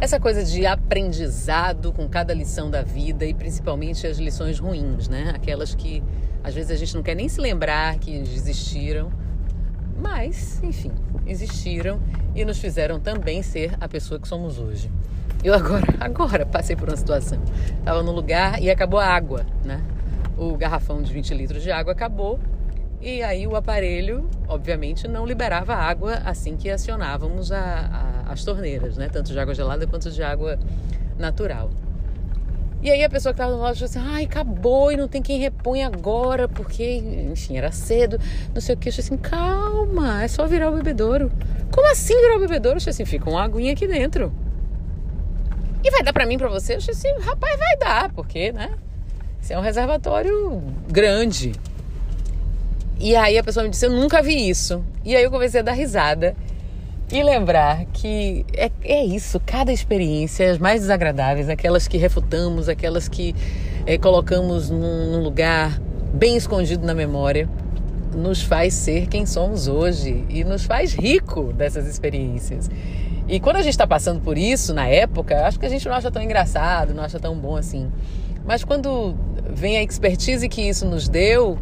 essa coisa de aprendizado com cada lição da vida e principalmente as lições ruins, né? Aquelas que às vezes a gente não quer nem se lembrar que existiram, mas, enfim, existiram e nos fizeram também ser a pessoa que somos hoje. Eu agora, agora passei por uma situação. Estava no lugar e acabou a água, né? O garrafão de 20 litros de água acabou e aí o aparelho, obviamente, não liberava água assim que acionávamos a, a, as torneiras, né? Tanto de água gelada quanto de água natural. E aí a pessoa que estava no lado falou assim, ai, acabou e não tem quem repõe agora, porque, enfim, era cedo, não sei o que. Eu assim, calma, é só virar o bebedouro. Como assim virar o bebedouro? Eu assim, fica uma aguinha aqui dentro. E vai dar para mim, para você? Eu assim, rapaz, vai dar, porque, né? Isso é um reservatório grande. E aí a pessoa me disse: Eu nunca vi isso. E aí eu comecei a dar risada e lembrar que é, é isso, cada experiência, as mais desagradáveis, aquelas que refutamos, aquelas que é, colocamos num, num lugar bem escondido na memória, nos faz ser quem somos hoje e nos faz rico dessas experiências. E quando a gente está passando por isso, na época, acho que a gente não acha tão engraçado, não acha tão bom assim. Mas quando vem a expertise que isso nos deu,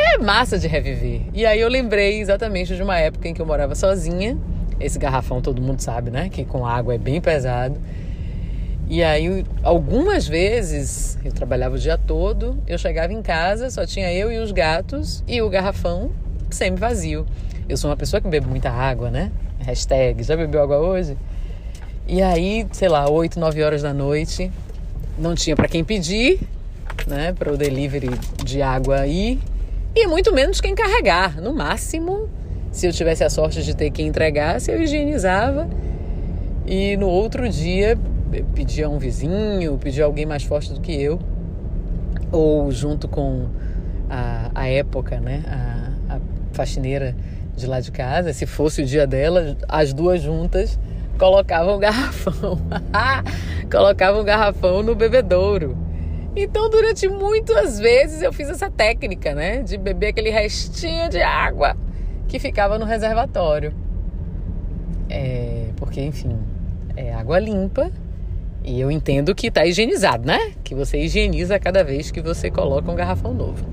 é massa de reviver. E aí eu lembrei exatamente de uma época em que eu morava sozinha. Esse garrafão todo mundo sabe, né? Que com água é bem pesado. E aí, algumas vezes, eu trabalhava o dia todo, eu chegava em casa, só tinha eu e os gatos e o garrafão sempre vazio. Eu sou uma pessoa que bebe muita água, né? Hashtag, já bebeu água hoje? E aí, sei lá, 8, 9 horas da noite, não tinha para quem pedir, né? Para o delivery de água aí e muito menos quem carregar. No máximo, se eu tivesse a sorte de ter quem entregasse, eu higienizava e no outro dia pedia um vizinho, pedia alguém mais forte do que eu, ou junto com a, a época, né, a, a faxineira de lá de casa, se fosse o dia dela, as duas juntas colocavam o garrafão, colocavam o garrafão no bebedouro. Então, durante muitas vezes eu fiz essa técnica, né, de beber aquele restinho de água que ficava no reservatório. É, porque, enfim, é água limpa e eu entendo que está higienizado, né? Que você higieniza cada vez que você coloca um garrafão novo.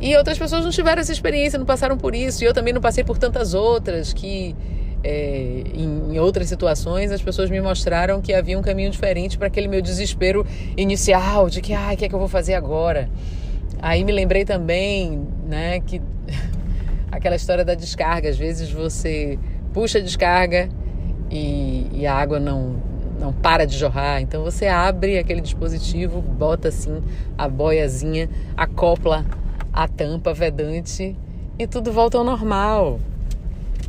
E outras pessoas não tiveram essa experiência, não passaram por isso, e eu também não passei por tantas outras que é, em, outras situações, as pessoas me mostraram que havia um caminho diferente para aquele meu desespero inicial de que, ai, o que é que eu vou fazer agora? Aí me lembrei também, né, que aquela história da descarga, às vezes você puxa a descarga e, e a água não, não para de jorrar, então você abre aquele dispositivo, bota assim a boiazinha, acopla a tampa vedante e tudo volta ao normal.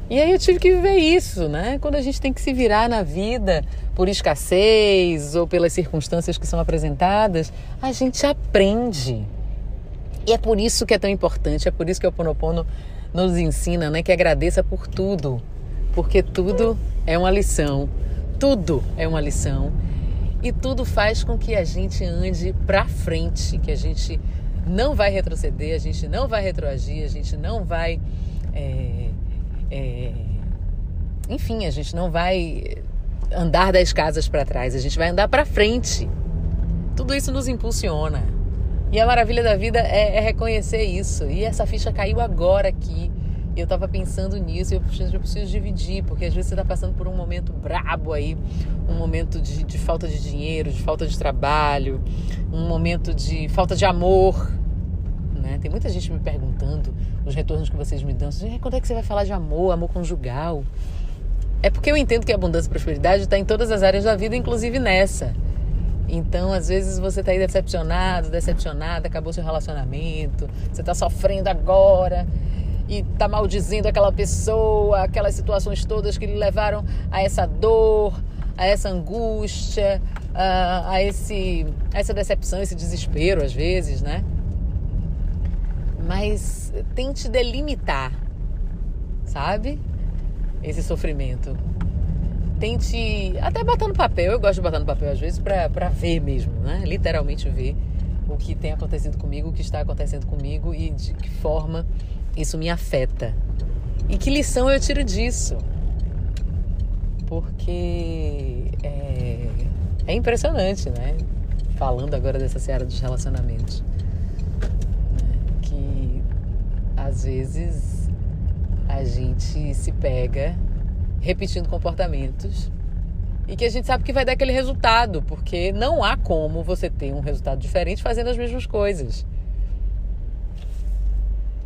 E aí eu tive que viver isso, né? Quando a gente tem que se virar na vida por escassez ou pelas circunstâncias que são apresentadas, a gente aprende. E é por isso que é tão importante, é por isso que o Ponopono nos ensina, né, que agradeça por tudo, porque tudo é uma lição. Tudo é uma lição. E tudo faz com que a gente ande para frente, que a gente não vai retroceder, a gente não vai retroagir, a gente não vai é, é, enfim, a gente não vai andar dez casas para trás, a gente vai andar para frente. Tudo isso nos impulsiona. E a maravilha da vida é, é, reconhecer isso. E essa ficha caiu agora aqui. Eu estava pensando nisso e eu preciso, eu preciso dividir, porque às vezes você está passando por um momento brabo aí, um momento de, de falta de dinheiro, de falta de trabalho, um momento de falta de amor. Tem muita gente me perguntando os retornos que vocês me dão. Quando é que você vai falar de amor, amor conjugal? É porque eu entendo que a abundância e prosperidade está em todas as áreas da vida, inclusive nessa. Então, às vezes você está aí decepcionado, decepcionada, acabou seu relacionamento, você está sofrendo agora e está maldizendo aquela pessoa, aquelas situações todas que lhe levaram a essa dor, a essa angústia, a, a, esse, a essa decepção, esse desespero, às vezes, né? Mas tente delimitar, sabe? Esse sofrimento. Tente até botar no papel, eu gosto de botar no papel às vezes para ver mesmo, né? Literalmente ver o que tem acontecido comigo, o que está acontecendo comigo e de que forma isso me afeta. E que lição eu tiro disso? porque é, é impressionante, né? Falando agora dessa seara dos relacionamentos. Né? Que às vezes a gente se pega repetindo comportamentos e que a gente sabe que vai dar aquele resultado, porque não há como você ter um resultado diferente fazendo as mesmas coisas.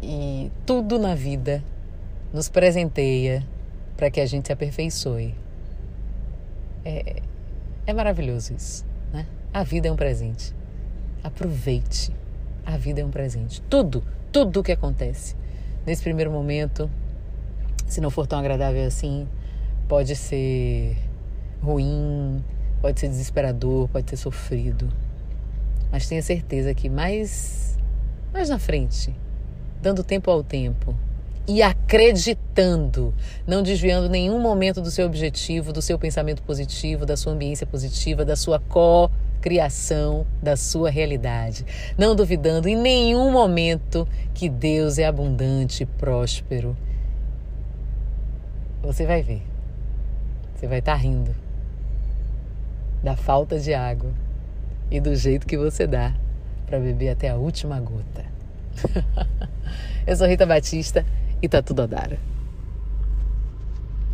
E tudo na vida nos presenteia para que a gente se aperfeiçoe. É, é maravilhoso isso, né? A vida é um presente. Aproveite. A vida é um presente. Tudo, tudo o que acontece nesse primeiro momento, se não for tão agradável assim, pode ser ruim, pode ser desesperador, pode ser sofrido. Mas tenha certeza que mais mais na frente, dando tempo ao tempo, e acreditando, não desviando nenhum momento do seu objetivo, do seu pensamento positivo, da sua ambiência positiva, da sua co-criação, da sua realidade. Não duvidando em nenhum momento que Deus é abundante e próspero. Você vai ver. Você vai estar tá rindo da falta de água e do jeito que você dá para beber até a última gota. Eu sou Rita Batista e tá tudo a dar.